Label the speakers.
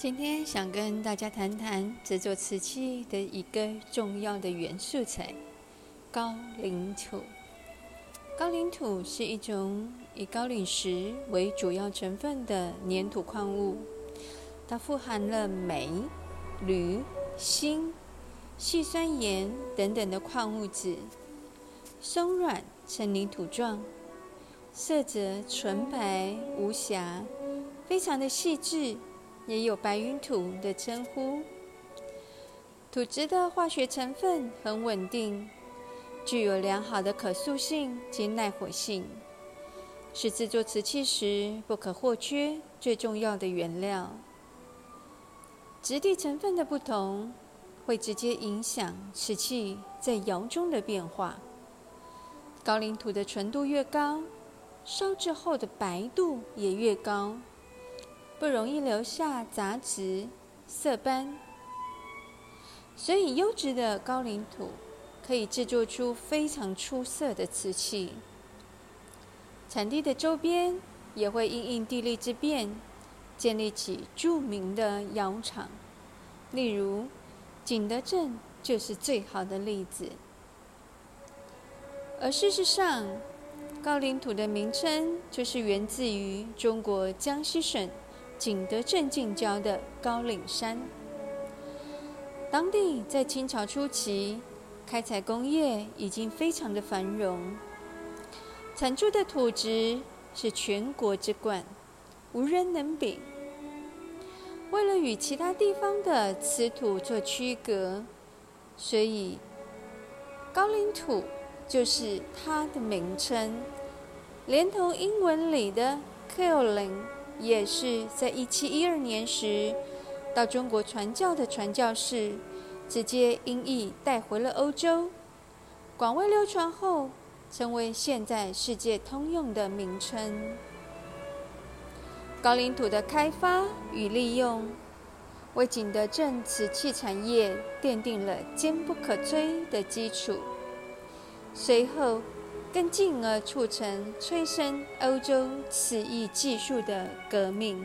Speaker 1: 今天想跟大家谈谈制作瓷器的一个重要的元素材——高岭土。高岭土是一种以高岭石为主要成分的粘土矿物，它富含了镁、铝、锌、细酸盐等等的矿物质，松软呈泥土状，色泽纯白无瑕，非常的细致。也有白云土的称呼。土质的化学成分很稳定，具有良好的可塑性及耐火性，是制作瓷器时不可或缺、最重要的原料。质地成分的不同，会直接影响瓷器在窑中的变化。高岭土的纯度越高，烧制后的白度也越高。不容易留下杂质、色斑，所以优质的高岭土可以制作出非常出色的瓷器。产地的周边也会因应地利之便，建立起著名的窑厂，例如景德镇就是最好的例子。而事实上，高岭土的名称就是源自于中国江西省。景德镇近郊的高岭山，当地在清朝初期开采工业已经非常的繁荣，产出的土质是全国之冠，无人能比。为了与其他地方的瓷土做区隔，所以高岭土就是它的名称，连同英文里的 Kaolin。也是在一七一二年时，到中国传教的传教士直接音译带回了欧洲，广为流传后，成为现在世界通用的名称。高岭土的开发与利用，为景德镇瓷器产业奠定了坚不可摧的基础。随后。更进而促成催生欧洲此一技术的革命。